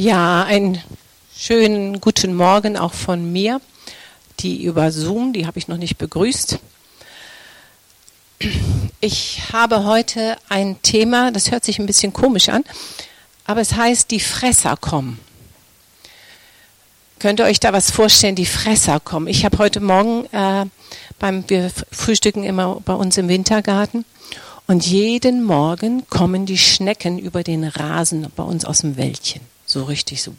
Ja, einen schönen guten Morgen auch von mir. Die über Zoom, die habe ich noch nicht begrüßt. Ich habe heute ein Thema, das hört sich ein bisschen komisch an, aber es heißt, die Fresser kommen. Könnt ihr euch da was vorstellen, die Fresser kommen? Ich habe heute Morgen, äh, beim, wir frühstücken immer bei uns im Wintergarten und jeden Morgen kommen die Schnecken über den Rasen bei uns aus dem Wäldchen. So richtig so.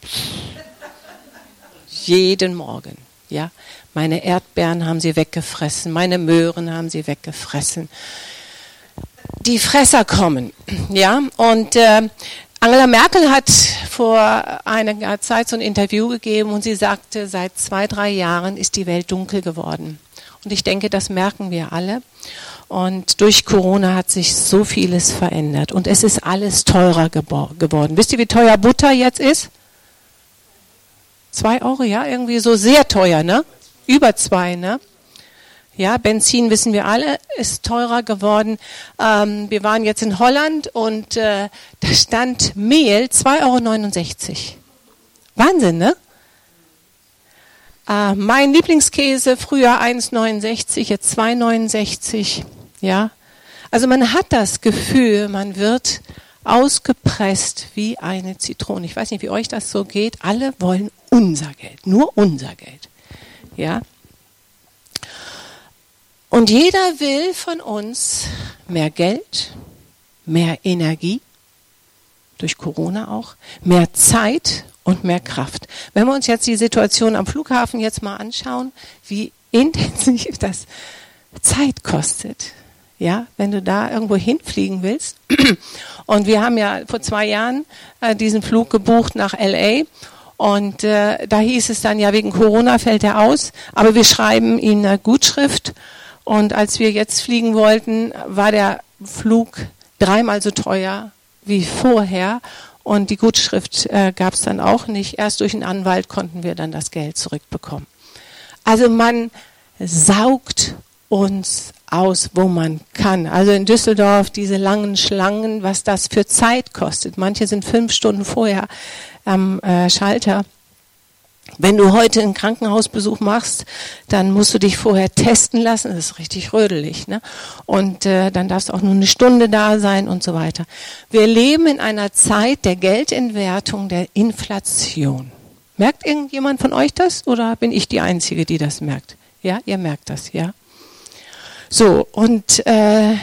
Jeden Morgen. Ja, meine Erdbeeren haben sie weggefressen, meine Möhren haben sie weggefressen. Die Fresser kommen, ja, und äh, Angela Merkel hat vor einiger Zeit so ein Interview gegeben und sie sagte, seit zwei, drei Jahren ist die Welt dunkel geworden. Und ich denke, das merken wir alle. Und durch Corona hat sich so vieles verändert und es ist alles teurer geworden. Wisst ihr, wie teuer Butter jetzt ist? Zwei Euro, ja, irgendwie so sehr teuer, ne? Über zwei, ne? Ja, Benzin wissen wir alle, ist teurer geworden. Ähm, wir waren jetzt in Holland und äh, da stand Mehl 2,69 Euro. Wahnsinn, ne? Äh, mein Lieblingskäse früher 1,69, jetzt 2,69. Ja, also man hat das Gefühl, man wird ausgepresst wie eine Zitrone. Ich weiß nicht, wie euch das so geht. Alle wollen unser Geld, nur unser Geld. Ja. Und jeder will von uns mehr Geld, mehr Energie, durch Corona auch, mehr Zeit und mehr Kraft. Wenn wir uns jetzt die Situation am Flughafen jetzt mal anschauen, wie intensiv das Zeit kostet, ja, wenn du da irgendwo hinfliegen willst. Und wir haben ja vor zwei Jahren äh, diesen Flug gebucht nach LA. Und äh, da hieß es dann, ja, wegen Corona fällt er aus, aber wir schreiben ihm eine Gutschrift. Und als wir jetzt fliegen wollten, war der Flug dreimal so teuer wie vorher. Und die Gutschrift äh, gab es dann auch nicht. Erst durch einen Anwalt konnten wir dann das Geld zurückbekommen. Also man saugt uns aus, wo man kann. Also in Düsseldorf diese langen Schlangen, was das für Zeit kostet. Manche sind fünf Stunden vorher am äh, Schalter. Wenn du heute einen Krankenhausbesuch machst, dann musst du dich vorher testen lassen. Das ist richtig rödelig. Ne? Und äh, dann darfst du auch nur eine Stunde da sein und so weiter. Wir leben in einer Zeit der Geldentwertung, der Inflation. Merkt irgendjemand von euch das oder bin ich die Einzige, die das merkt? Ja, ihr merkt das, ja? So, und äh,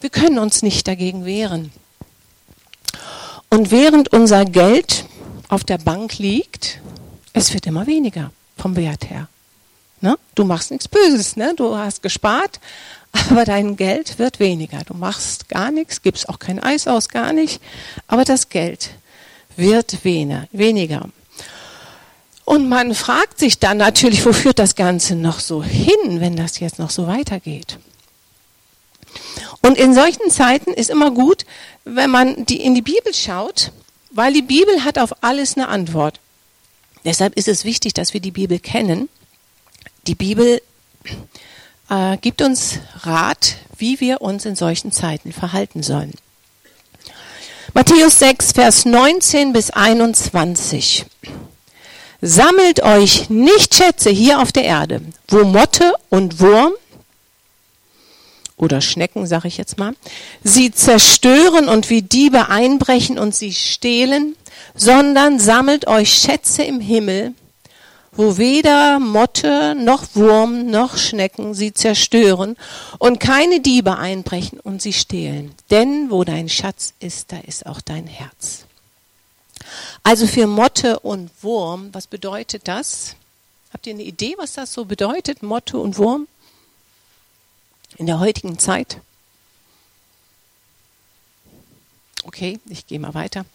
wir können uns nicht dagegen wehren. Und während unser Geld auf der Bank liegt, es wird immer weniger vom Wert her. Ne? Du machst nichts Böses, ne? du hast gespart, aber dein Geld wird weniger. Du machst gar nichts, gibst auch kein Eis aus, gar nicht, aber das Geld wird weniger. Und man fragt sich dann natürlich, wo führt das Ganze noch so hin, wenn das jetzt noch so weitergeht. Und in solchen Zeiten ist immer gut, wenn man die, in die Bibel schaut, weil die Bibel hat auf alles eine Antwort. Deshalb ist es wichtig, dass wir die Bibel kennen. Die Bibel äh, gibt uns Rat, wie wir uns in solchen Zeiten verhalten sollen. Matthäus 6, Vers 19 bis 21. Sammelt euch nicht Schätze hier auf der Erde, wo Motte und Wurm oder Schnecken, sage ich jetzt mal, sie zerstören und wie Diebe einbrechen und sie stehlen, sondern sammelt euch Schätze im Himmel, wo weder Motte noch Wurm noch Schnecken sie zerstören und keine Diebe einbrechen und sie stehlen. Denn wo dein Schatz ist, da ist auch dein Herz. Also für Motte und Wurm, was bedeutet das? Habt ihr eine Idee, was das so bedeutet, Motte und Wurm? In der heutigen Zeit. Okay, ich gehe mal weiter.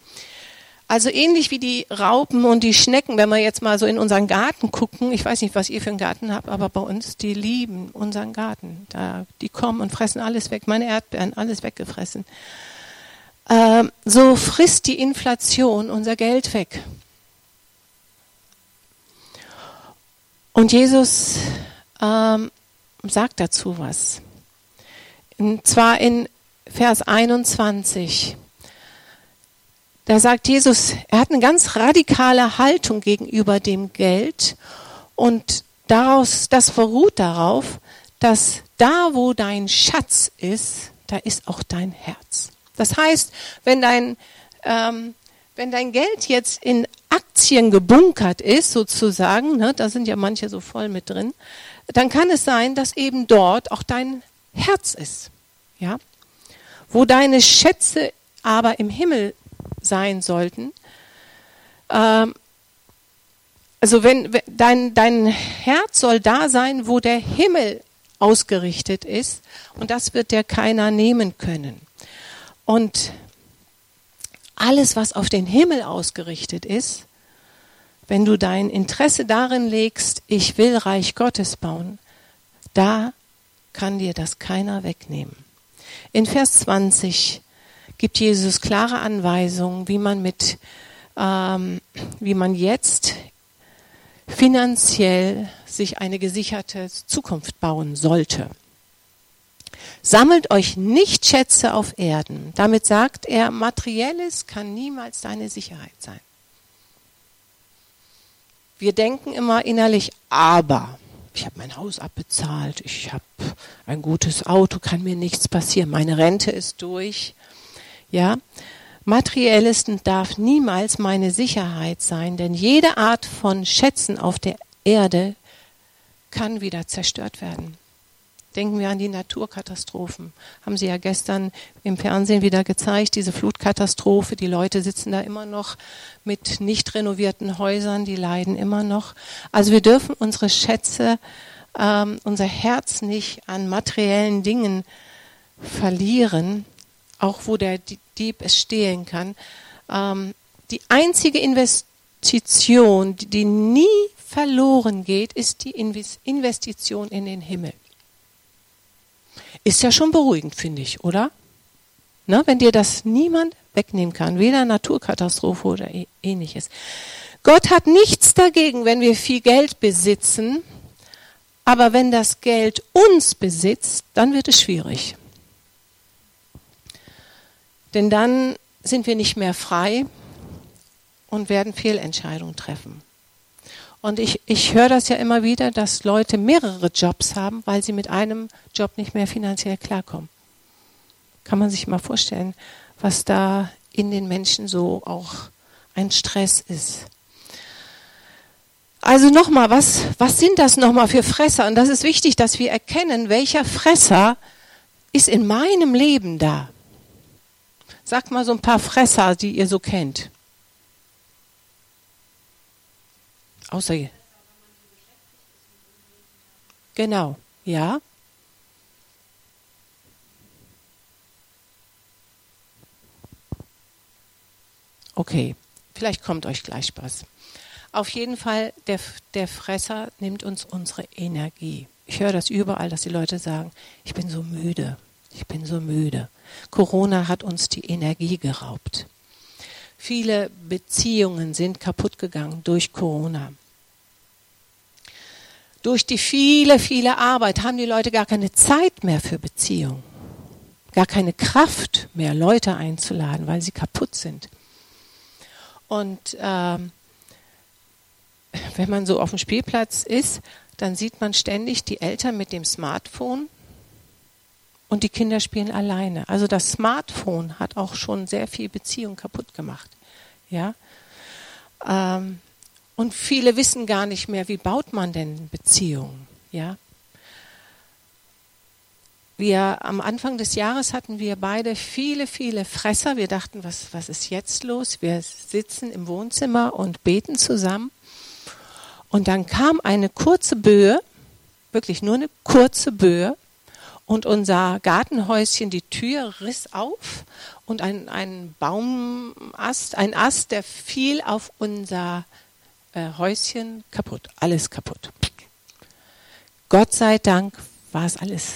Also ähnlich wie die Raupen und die Schnecken, wenn wir jetzt mal so in unseren Garten gucken, ich weiß nicht, was ihr für einen Garten habt, aber bei uns, die lieben unseren Garten. Da, die kommen und fressen alles weg, meine Erdbeeren, alles weggefressen. Ähm, so frisst die Inflation unser Geld weg. Und Jesus ähm, sagt dazu was. Und zwar in Vers 21. da sagt Jesus, er hat eine ganz radikale Haltung gegenüber dem Geld und daraus, das beruht darauf, dass da, wo dein Schatz ist, da ist auch dein Herz. Das heißt, wenn dein, ähm, wenn dein Geld jetzt in Aktien gebunkert ist, sozusagen, ne, da sind ja manche so voll mit drin, dann kann es sein, dass eben dort auch dein Herz ist. Ja? Wo deine Schätze aber im Himmel sein sollten, ähm, also wenn, dein, dein Herz soll da sein, wo der Himmel ausgerichtet ist, und das wird dir keiner nehmen können. Und alles, was auf den Himmel ausgerichtet ist, wenn du dein Interesse darin legst, ich will Reich Gottes bauen, da kann dir das keiner wegnehmen. In Vers 20 gibt Jesus klare Anweisungen, wie man mit, ähm, wie man jetzt finanziell sich eine gesicherte Zukunft bauen sollte. Sammelt euch nicht Schätze auf Erden. Damit sagt er, materielles kann niemals deine Sicherheit sein. Wir denken immer innerlich, aber ich habe mein Haus abbezahlt, ich habe ein gutes Auto, kann mir nichts passieren, meine Rente ist durch. Ja, materielles darf niemals meine Sicherheit sein, denn jede Art von Schätzen auf der Erde kann wieder zerstört werden. Denken wir an die Naturkatastrophen. Haben Sie ja gestern im Fernsehen wieder gezeigt, diese Flutkatastrophe. Die Leute sitzen da immer noch mit nicht renovierten Häusern, die leiden immer noch. Also wir dürfen unsere Schätze, ähm, unser Herz nicht an materiellen Dingen verlieren, auch wo der Dieb es stehlen kann. Ähm, die einzige Investition, die nie verloren geht, ist die Investition in den Himmel. Ist ja schon beruhigend, finde ich, oder? Na, wenn dir das niemand wegnehmen kann, weder Naturkatastrophe oder ähnliches. Gott hat nichts dagegen, wenn wir viel Geld besitzen, aber wenn das Geld uns besitzt, dann wird es schwierig. Denn dann sind wir nicht mehr frei und werden Fehlentscheidungen treffen. Und ich, ich höre das ja immer wieder, dass Leute mehrere Jobs haben, weil sie mit einem Job nicht mehr finanziell klarkommen. Kann man sich mal vorstellen, was da in den Menschen so auch ein Stress ist. Also nochmal, was, was sind das nochmal für Fresser? Und das ist wichtig, dass wir erkennen, welcher Fresser ist in meinem Leben da. Sagt mal so ein paar Fresser, die ihr so kennt. Außer. Genau, ja. Okay, vielleicht kommt euch gleich Spaß. Auf jeden Fall, der, der Fresser nimmt uns unsere Energie. Ich höre das überall, dass die Leute sagen, ich bin so müde, ich bin so müde. Corona hat uns die Energie geraubt. Viele Beziehungen sind kaputt gegangen durch Corona. Durch die viele, viele Arbeit haben die Leute gar keine Zeit mehr für Beziehungen, gar keine Kraft mehr, Leute einzuladen, weil sie kaputt sind. Und ähm, wenn man so auf dem Spielplatz ist, dann sieht man ständig die Eltern mit dem Smartphone und die Kinder spielen alleine. Also das Smartphone hat auch schon sehr viel Beziehung kaputt gemacht. Ja. Ähm, und viele wissen gar nicht mehr, wie baut man denn Beziehungen, ja. Wir am Anfang des Jahres hatten wir beide viele, viele Fresser. Wir dachten, was, was ist jetzt los? Wir sitzen im Wohnzimmer und beten zusammen. Und dann kam eine kurze Böe, wirklich nur eine kurze Böe, und unser Gartenhäuschen, die Tür riss auf und ein, ein Baumast, ein Ast, der fiel auf unser äh, Häuschen kaputt, alles kaputt. Gott sei Dank war es alles.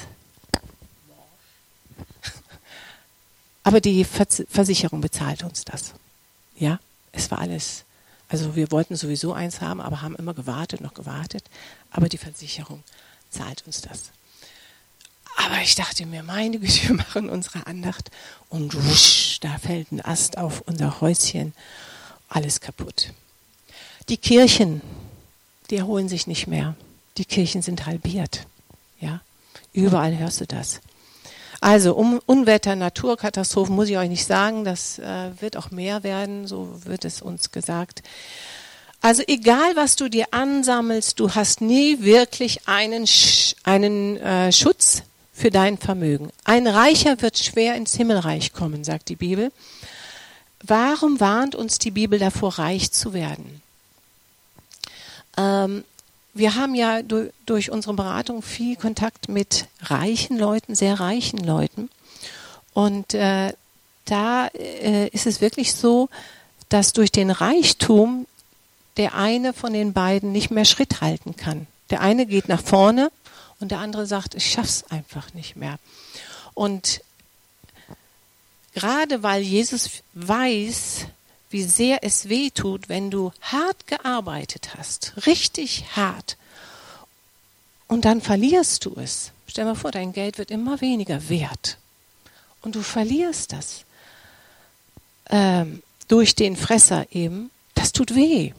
Aber die Versicherung bezahlt uns das. Ja, es war alles. Also wir wollten sowieso eins haben, aber haben immer gewartet, noch gewartet. Aber die Versicherung zahlt uns das. Aber ich dachte mir, meine Güte, wir machen unsere Andacht und wusch, da fällt ein Ast auf unser Häuschen. Alles kaputt. Die Kirchen, die erholen sich nicht mehr. Die Kirchen sind halbiert. Ja, überall hörst du das. Also um Unwetter, Naturkatastrophen muss ich euch nicht sagen, das äh, wird auch mehr werden, so wird es uns gesagt. Also egal, was du dir ansammelst, du hast nie wirklich einen, Sch einen äh, Schutz für dein Vermögen. Ein Reicher wird schwer ins Himmelreich kommen, sagt die Bibel. Warum warnt uns die Bibel davor, reich zu werden? Ähm, wir haben ja durch, durch unsere Beratung viel Kontakt mit reichen Leuten, sehr reichen Leuten. Und äh, da äh, ist es wirklich so, dass durch den Reichtum der eine von den beiden nicht mehr Schritt halten kann. Der eine geht nach vorne und der andere sagt, ich schaff's einfach nicht mehr. Und gerade weil Jesus weiß, wie sehr es weh tut, wenn du hart gearbeitet hast, richtig hart, und dann verlierst du es. Stell mal vor, dein Geld wird immer weniger wert. Und du verlierst das ähm, durch den Fresser eben. Das tut weh.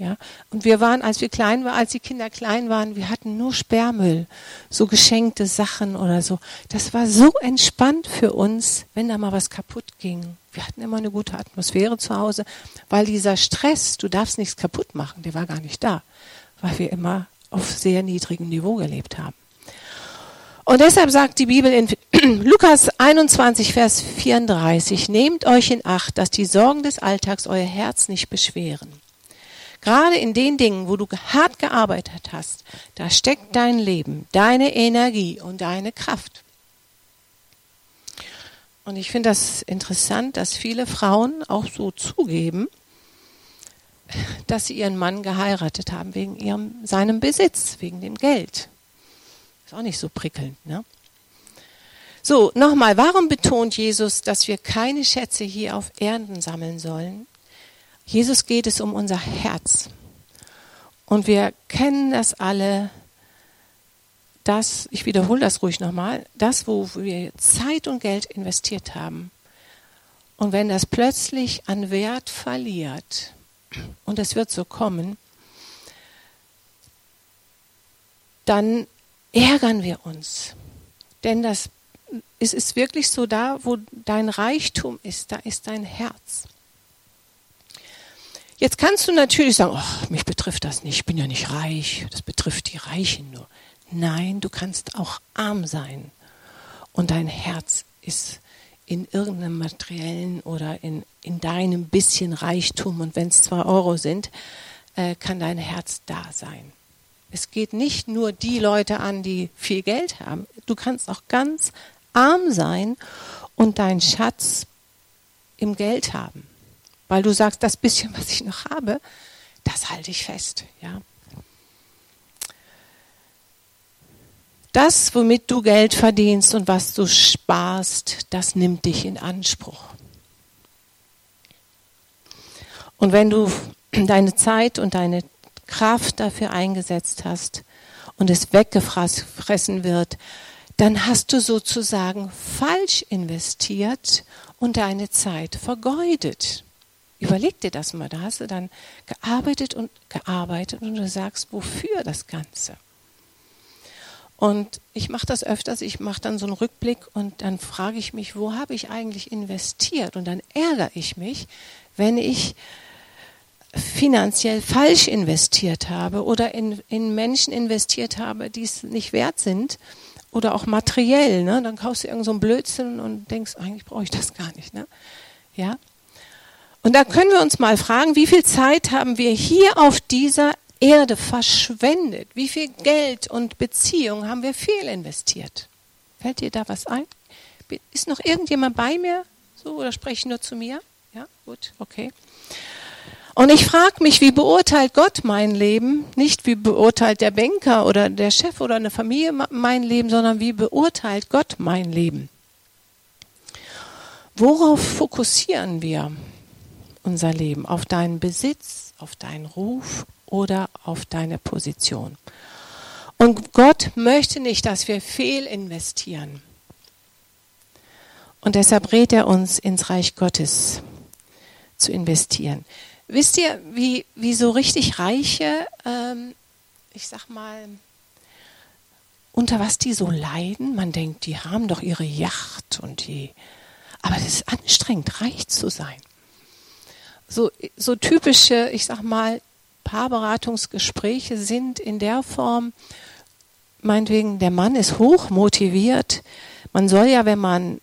Ja, und wir waren, als wir klein waren, als die Kinder klein waren, wir hatten nur Sperrmüll, so geschenkte Sachen oder so. Das war so entspannt für uns, wenn da mal was kaputt ging. Wir hatten immer eine gute Atmosphäre zu Hause, weil dieser Stress, du darfst nichts kaputt machen, der war gar nicht da, weil wir immer auf sehr niedrigem Niveau gelebt haben. Und deshalb sagt die Bibel in Lukas 21, Vers 34, nehmt euch in Acht, dass die Sorgen des Alltags euer Herz nicht beschweren. Gerade in den Dingen, wo du hart gearbeitet hast, da steckt dein Leben, deine Energie und deine Kraft. Und ich finde das interessant, dass viele Frauen auch so zugeben, dass sie ihren Mann geheiratet haben wegen ihrem, seinem Besitz, wegen dem Geld. Ist auch nicht so prickelnd, ne? So, nochmal, warum betont Jesus, dass wir keine Schätze hier auf Erden sammeln sollen, Jesus geht es um unser Herz. Und wir kennen das alle, das, ich wiederhole das ruhig nochmal, das, wo wir Zeit und Geld investiert haben. Und wenn das plötzlich an Wert verliert, und es wird so kommen, dann ärgern wir uns. Denn das, es ist wirklich so da, wo dein Reichtum ist, da ist dein Herz. Jetzt kannst du natürlich sagen, oh, mich betrifft das nicht, ich bin ja nicht reich, das betrifft die Reichen nur. Nein, du kannst auch arm sein und dein Herz ist in irgendeinem materiellen oder in, in deinem bisschen Reichtum und wenn es zwei Euro sind, äh, kann dein Herz da sein. Es geht nicht nur die Leute an, die viel Geld haben. Du kannst auch ganz arm sein und deinen Schatz im Geld haben weil du sagst, das bisschen, was ich noch habe, das halte ich fest, ja. Das, womit du Geld verdienst und was du sparst, das nimmt dich in Anspruch. Und wenn du deine Zeit und deine Kraft dafür eingesetzt hast und es weggefressen wird, dann hast du sozusagen falsch investiert und deine Zeit vergeudet. Überleg dir das mal. Da hast du dann gearbeitet und gearbeitet und du sagst, wofür das Ganze? Und ich mache das öfters, ich mache dann so einen Rückblick und dann frage ich mich, wo habe ich eigentlich investiert? Und dann ärgere ich mich, wenn ich finanziell falsch investiert habe oder in, in Menschen investiert habe, die es nicht wert sind oder auch materiell. Ne? Dann kaufst du irgend so einen Blödsinn und denkst, eigentlich brauche ich das gar nicht. Ne? Ja, und da können wir uns mal fragen, wie viel Zeit haben wir hier auf dieser Erde verschwendet? Wie viel Geld und Beziehung haben wir fehlinvestiert? Fällt dir da was ein? Ist noch irgendjemand bei mir? So, oder spreche ich nur zu mir? Ja, gut, okay. Und ich frage mich, wie beurteilt Gott mein Leben? Nicht wie beurteilt der Banker oder der Chef oder eine Familie mein Leben, sondern wie beurteilt Gott mein Leben? Worauf fokussieren wir? Unser Leben, auf deinen Besitz, auf deinen Ruf oder auf deine Position. Und Gott möchte nicht, dass wir fehl investieren. Und deshalb rät er uns, ins Reich Gottes zu investieren. Wisst ihr, wie, wie so richtig Reiche, ähm, ich sag mal, unter was die so leiden? Man denkt, die haben doch ihre Yacht und die. Aber es ist anstrengend, reich zu sein. So, so typische, ich sag mal, Paarberatungsgespräche sind in der Form, meinetwegen, der Mann ist hoch motiviert. Man soll ja, wenn man,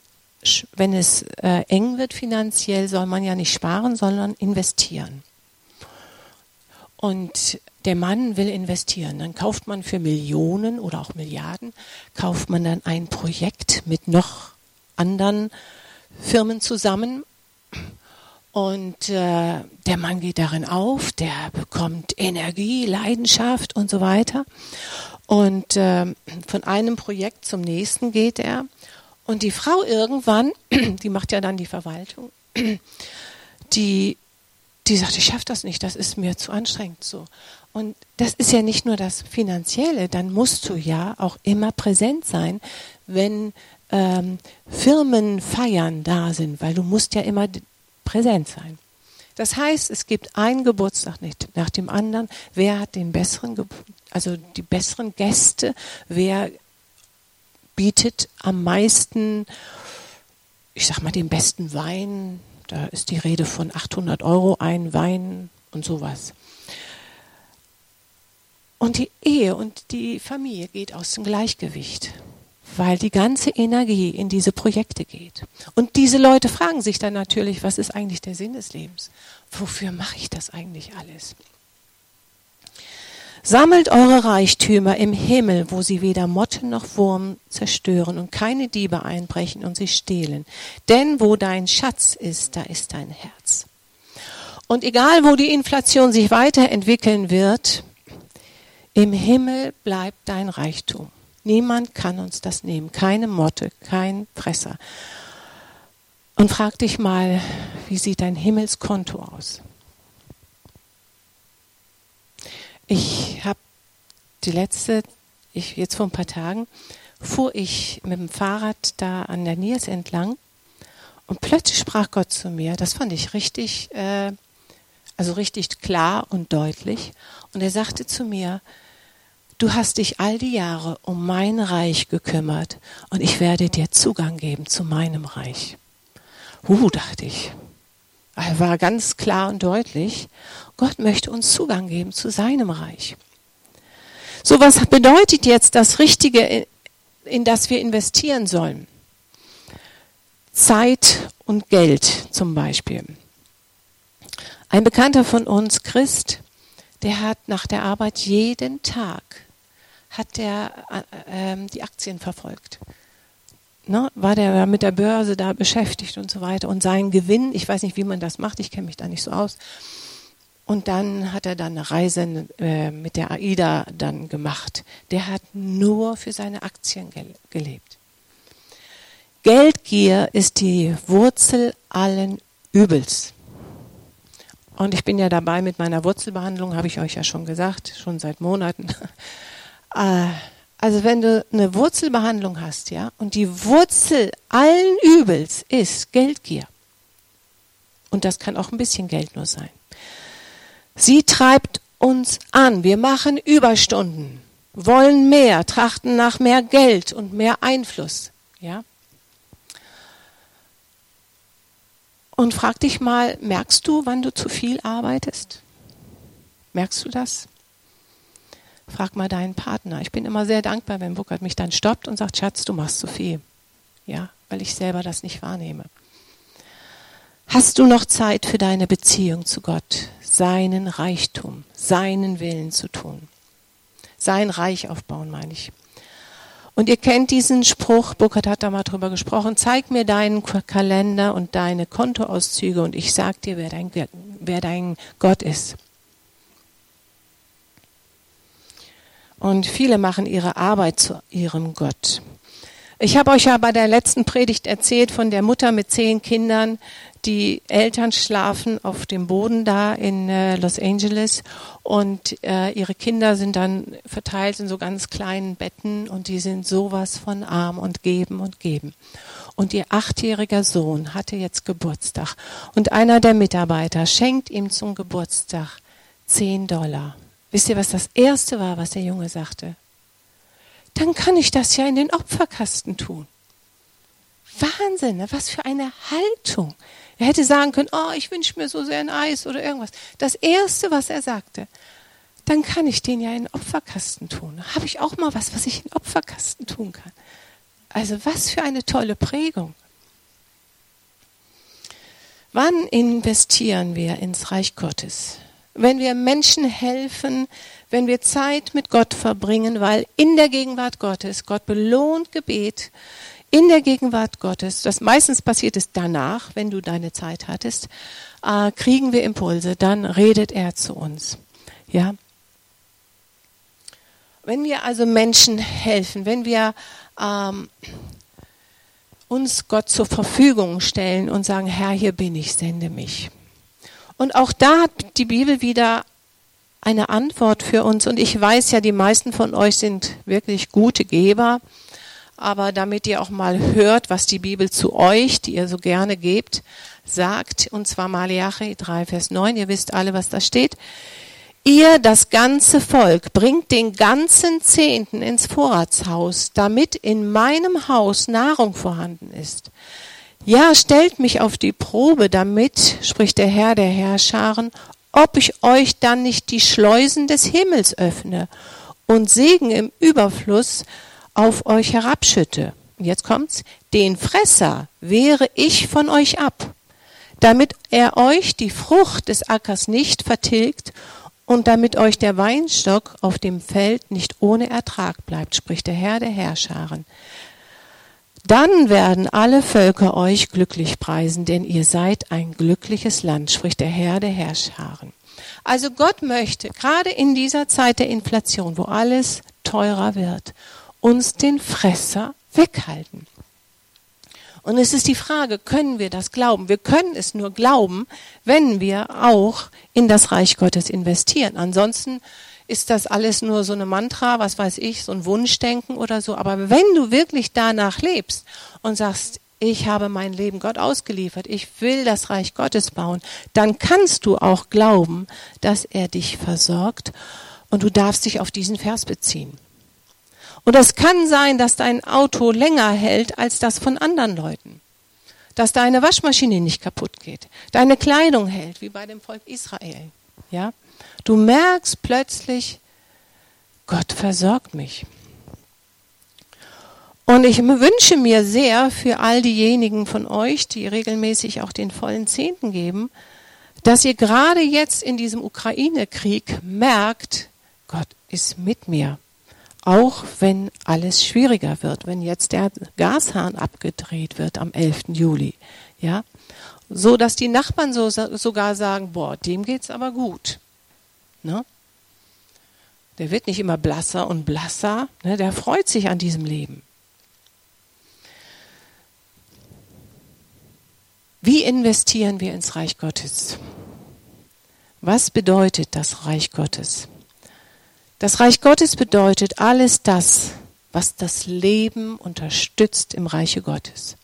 wenn es äh, eng wird finanziell, soll man ja nicht sparen, sondern investieren. Und der Mann will investieren. Dann kauft man für Millionen oder auch Milliarden, kauft man dann ein Projekt mit noch anderen Firmen zusammen. Und äh, der Mann geht darin auf, der bekommt Energie, Leidenschaft und so weiter. Und äh, von einem Projekt zum nächsten geht er. Und die Frau irgendwann, die macht ja dann die Verwaltung, die, die sagt, ich schaffe das nicht, das ist mir zu anstrengend so. Und das ist ja nicht nur das Finanzielle, dann musst du ja auch immer präsent sein, wenn ähm, Firmenfeiern da sind, weil du musst ja immer präsent sein. Das heißt, es gibt einen Geburtstag nicht nach dem anderen. Wer hat den besseren, also die besseren Gäste? Wer bietet am meisten, ich sag mal, den besten Wein? Da ist die Rede von 800 Euro ein Wein und sowas. Und die Ehe und die Familie geht aus dem Gleichgewicht weil die ganze Energie in diese Projekte geht. Und diese Leute fragen sich dann natürlich, was ist eigentlich der Sinn des Lebens? Wofür mache ich das eigentlich alles? Sammelt eure Reichtümer im Himmel, wo sie weder Motte noch Wurm zerstören und keine Diebe einbrechen und sie stehlen. Denn wo dein Schatz ist, da ist dein Herz. Und egal, wo die Inflation sich weiterentwickeln wird, im Himmel bleibt dein Reichtum. Niemand kann uns das nehmen. Keine Motte, kein Fresser. Und frag dich mal, wie sieht dein Himmelskonto aus? Ich habe die letzte, ich, jetzt vor ein paar Tagen, fuhr ich mit dem Fahrrad da an der Niers entlang und plötzlich sprach Gott zu mir. Das fand ich richtig, äh, also richtig klar und deutlich. Und er sagte zu mir, Du hast dich all die Jahre um mein Reich gekümmert und ich werde dir Zugang geben zu meinem Reich. Huh, dachte ich. Er war ganz klar und deutlich. Gott möchte uns Zugang geben zu seinem Reich. So was bedeutet jetzt das Richtige, in das wir investieren sollen? Zeit und Geld zum Beispiel. Ein Bekannter von uns, Christ, der hat nach der Arbeit jeden Tag hat der äh, äh, die Aktien verfolgt. Ne? War der mit der Börse da beschäftigt und so weiter. Und sein Gewinn, ich weiß nicht, wie man das macht, ich kenne mich da nicht so aus. Und dann hat er dann eine Reise äh, mit der AIDA dann gemacht. Der hat nur für seine Aktien ge gelebt. Geldgier ist die Wurzel allen Übels. Und ich bin ja dabei mit meiner Wurzelbehandlung, habe ich euch ja schon gesagt, schon seit Monaten. Äh, also wenn du eine Wurzelbehandlung hast, ja, und die Wurzel allen Übels ist Geldgier. Und das kann auch ein bisschen Geld nur sein. Sie treibt uns an. Wir machen Überstunden, wollen mehr, trachten nach mehr Geld und mehr Einfluss, ja. Und frag dich mal, merkst du, wann du zu viel arbeitest? Merkst du das? Frag mal deinen Partner. Ich bin immer sehr dankbar, wenn Burkhard mich dann stoppt und sagt, Schatz, du machst zu viel. Ja, weil ich selber das nicht wahrnehme. Hast du noch Zeit für deine Beziehung zu Gott, seinen Reichtum, seinen Willen zu tun? Sein Reich aufbauen, meine ich. Und ihr kennt diesen Spruch, Burkhard hat da mal drüber gesprochen, zeig mir deinen Kalender und deine Kontoauszüge und ich sag dir, wer dein, wer dein Gott ist. Und viele machen ihre Arbeit zu ihrem Gott. Ich habe euch ja bei der letzten Predigt erzählt von der Mutter mit zehn Kindern. Die Eltern schlafen auf dem Boden da in äh, Los Angeles und äh, ihre Kinder sind dann verteilt in so ganz kleinen Betten und die sind sowas von arm und geben und geben. Und ihr achtjähriger Sohn hatte jetzt Geburtstag und einer der Mitarbeiter schenkt ihm zum Geburtstag zehn Dollar. Wisst ihr, was das erste war, was der Junge sagte? dann kann ich das ja in den Opferkasten tun. Wahnsinn, ne? was für eine Haltung. Er hätte sagen können, oh, ich wünsche mir so sehr ein Eis oder irgendwas. Das Erste, was er sagte, dann kann ich den ja in den Opferkasten tun. Habe ich auch mal was, was ich in den Opferkasten tun kann. Also was für eine tolle Prägung. Wann investieren wir ins Reich Gottes? Wenn wir Menschen helfen, wenn wir Zeit mit Gott verbringen, weil in der Gegenwart Gottes, Gott belohnt Gebet, in der Gegenwart Gottes, das meistens passiert es danach, wenn du deine Zeit hattest, äh, kriegen wir Impulse, dann redet er zu uns. Ja. Wenn wir also Menschen helfen, wenn wir ähm, uns Gott zur Verfügung stellen und sagen, Herr, hier bin ich, sende mich. Und auch da hat die Bibel wieder eine Antwort für uns. Und ich weiß ja, die meisten von euch sind wirklich gute Geber. Aber damit ihr auch mal hört, was die Bibel zu euch, die ihr so gerne gebt, sagt, und zwar Malachi 3, Vers 9, ihr wisst alle, was da steht. Ihr, das ganze Volk, bringt den ganzen Zehnten ins Vorratshaus, damit in meinem Haus Nahrung vorhanden ist. Ja, stellt mich auf die Probe, damit, spricht der Herr der Herrscharen, ob ich euch dann nicht die Schleusen des Himmels öffne und Segen im Überfluss auf euch herabschütte. Jetzt kommt's, den Fresser wehre ich von euch ab, damit er euch die Frucht des Ackers nicht vertilgt und damit euch der Weinstock auf dem Feld nicht ohne Ertrag bleibt, spricht der Herr der Herrscharen. Dann werden alle Völker euch glücklich preisen, denn ihr seid ein glückliches Land, spricht der Herr der Herrscharen. Also Gott möchte, gerade in dieser Zeit der Inflation, wo alles teurer wird, uns den Fresser weghalten. Und es ist die Frage, können wir das glauben? Wir können es nur glauben, wenn wir auch in das Reich Gottes investieren. Ansonsten ist das alles nur so eine Mantra, was weiß ich, so ein Wunschdenken oder so. Aber wenn du wirklich danach lebst und sagst, ich habe mein Leben Gott ausgeliefert, ich will das Reich Gottes bauen, dann kannst du auch glauben, dass er dich versorgt und du darfst dich auf diesen Vers beziehen. Und es kann sein, dass dein Auto länger hält als das von anderen Leuten. Dass deine Waschmaschine nicht kaputt geht. Deine Kleidung hält, wie bei dem Volk Israel. Ja? Du merkst plötzlich, Gott versorgt mich. Und ich wünsche mir sehr für all diejenigen von euch, die regelmäßig auch den vollen Zehnten geben, dass ihr gerade jetzt in diesem Ukraine-Krieg merkt, Gott ist mit mir. Auch wenn alles schwieriger wird, wenn jetzt der Gashahn abgedreht wird am 11. Juli, ja, so dass die Nachbarn so, sogar sagen, boah, dem geht's aber gut. Ne? Der wird nicht immer blasser und blasser, ne? der freut sich an diesem Leben. Wie investieren wir ins Reich Gottes? Was bedeutet das Reich Gottes? Das Reich Gottes bedeutet alles das, was das Leben unterstützt im Reiche Gottes.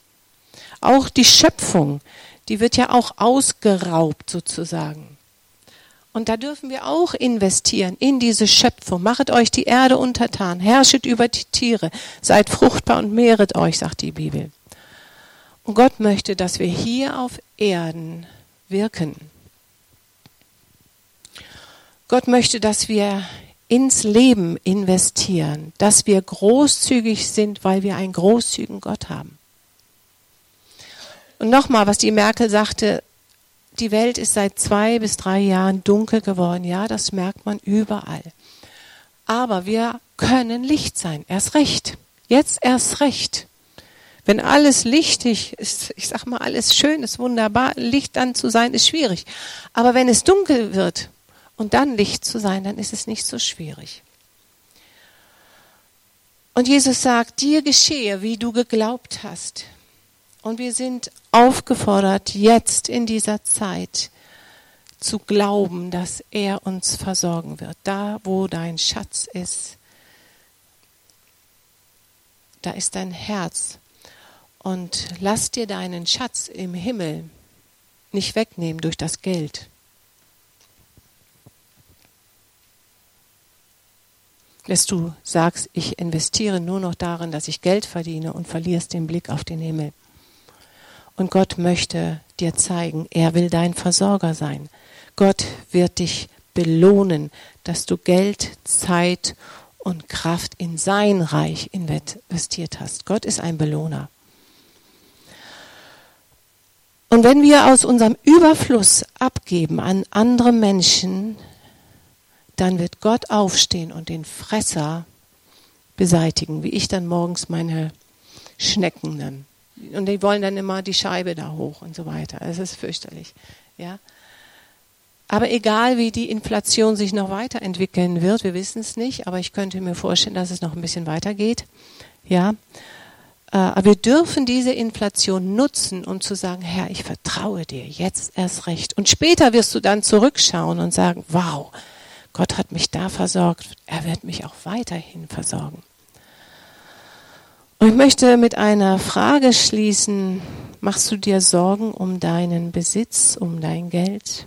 Auch die Schöpfung, die wird ja auch ausgeraubt sozusagen. Und da dürfen wir auch investieren in diese Schöpfung. Machet euch die Erde untertan, herrschet über die Tiere, seid fruchtbar und mehret euch, sagt die Bibel. Und Gott möchte, dass wir hier auf Erden wirken. Gott möchte, dass wir ins Leben investieren, dass wir großzügig sind, weil wir einen großzügigen Gott haben. Und nochmal, was die Merkel sagte, die Welt ist seit zwei bis drei Jahren dunkel geworden. Ja, das merkt man überall. Aber wir können Licht sein. Erst recht. Jetzt erst recht. Wenn alles lichtig ist, ich sag mal, alles schön ist, wunderbar, Licht dann zu sein, ist schwierig. Aber wenn es dunkel wird und dann Licht zu sein, dann ist es nicht so schwierig. Und Jesus sagt, dir geschehe, wie du geglaubt hast. Und wir sind aufgefordert, jetzt in dieser Zeit zu glauben, dass er uns versorgen wird. Da, wo dein Schatz ist, da ist dein Herz. Und lass dir deinen Schatz im Himmel nicht wegnehmen durch das Geld. Dass du sagst, ich investiere nur noch darin, dass ich Geld verdiene und verlierst den Blick auf den Himmel. Und Gott möchte dir zeigen, er will dein Versorger sein. Gott wird dich belohnen, dass du Geld, Zeit und Kraft in sein Reich investiert hast. Gott ist ein Belohner. Und wenn wir aus unserem Überfluss abgeben an andere Menschen, dann wird Gott aufstehen und den Fresser beseitigen, wie ich dann morgens meine Schnecken nenne. Und die wollen dann immer die Scheibe da hoch und so weiter. Es ist fürchterlich. Ja. Aber egal, wie die Inflation sich noch weiterentwickeln wird, wir wissen es nicht, aber ich könnte mir vorstellen, dass es noch ein bisschen weitergeht. Ja. Äh, aber wir dürfen diese Inflation nutzen, um zu sagen, Herr, ich vertraue dir jetzt erst recht. Und später wirst du dann zurückschauen und sagen, wow, Gott hat mich da versorgt, er wird mich auch weiterhin versorgen. Und ich möchte mit einer Frage schließen. Machst du dir Sorgen um deinen Besitz, um dein Geld?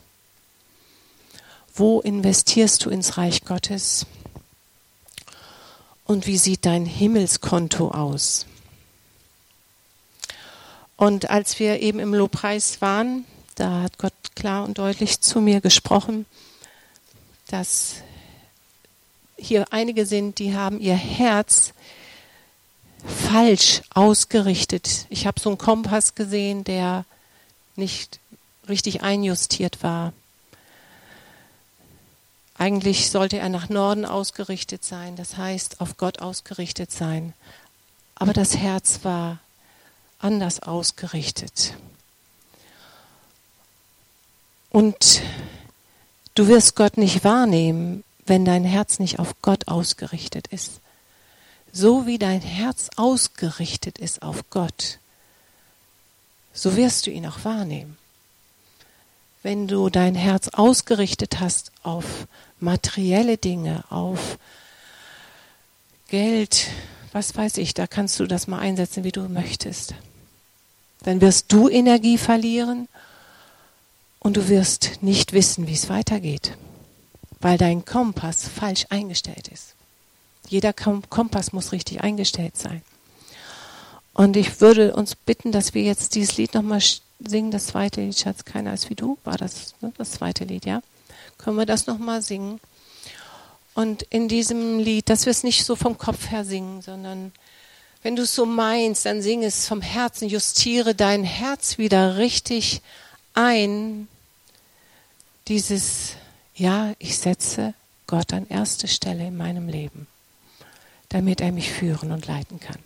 Wo investierst du ins Reich Gottes? Und wie sieht dein Himmelskonto aus? Und als wir eben im Lobpreis waren, da hat Gott klar und deutlich zu mir gesprochen, dass hier einige sind, die haben ihr Herz falsch ausgerichtet. Ich habe so einen Kompass gesehen, der nicht richtig einjustiert war. Eigentlich sollte er nach Norden ausgerichtet sein, das heißt auf Gott ausgerichtet sein. Aber das Herz war anders ausgerichtet. Und du wirst Gott nicht wahrnehmen, wenn dein Herz nicht auf Gott ausgerichtet ist so wie dein Herz ausgerichtet ist auf Gott, so wirst du ihn auch wahrnehmen. Wenn du dein Herz ausgerichtet hast auf materielle Dinge, auf Geld, was weiß ich, da kannst du das mal einsetzen, wie du möchtest. Dann wirst du Energie verlieren und du wirst nicht wissen, wie es weitergeht, weil dein Kompass falsch eingestellt ist. Jeder Kompass muss richtig eingestellt sein. Und ich würde uns bitten, dass wir jetzt dieses Lied nochmal singen, das zweite Lied, Schatz, keiner ist wie du, war das ne? das zweite Lied, ja? Können wir das nochmal singen? Und in diesem Lied, dass wir es nicht so vom Kopf her singen, sondern wenn du es so meinst, dann sing es vom Herzen, justiere dein Herz wieder richtig ein. Dieses, ja, ich setze Gott an erste Stelle in meinem Leben damit er mich führen und leiten kann.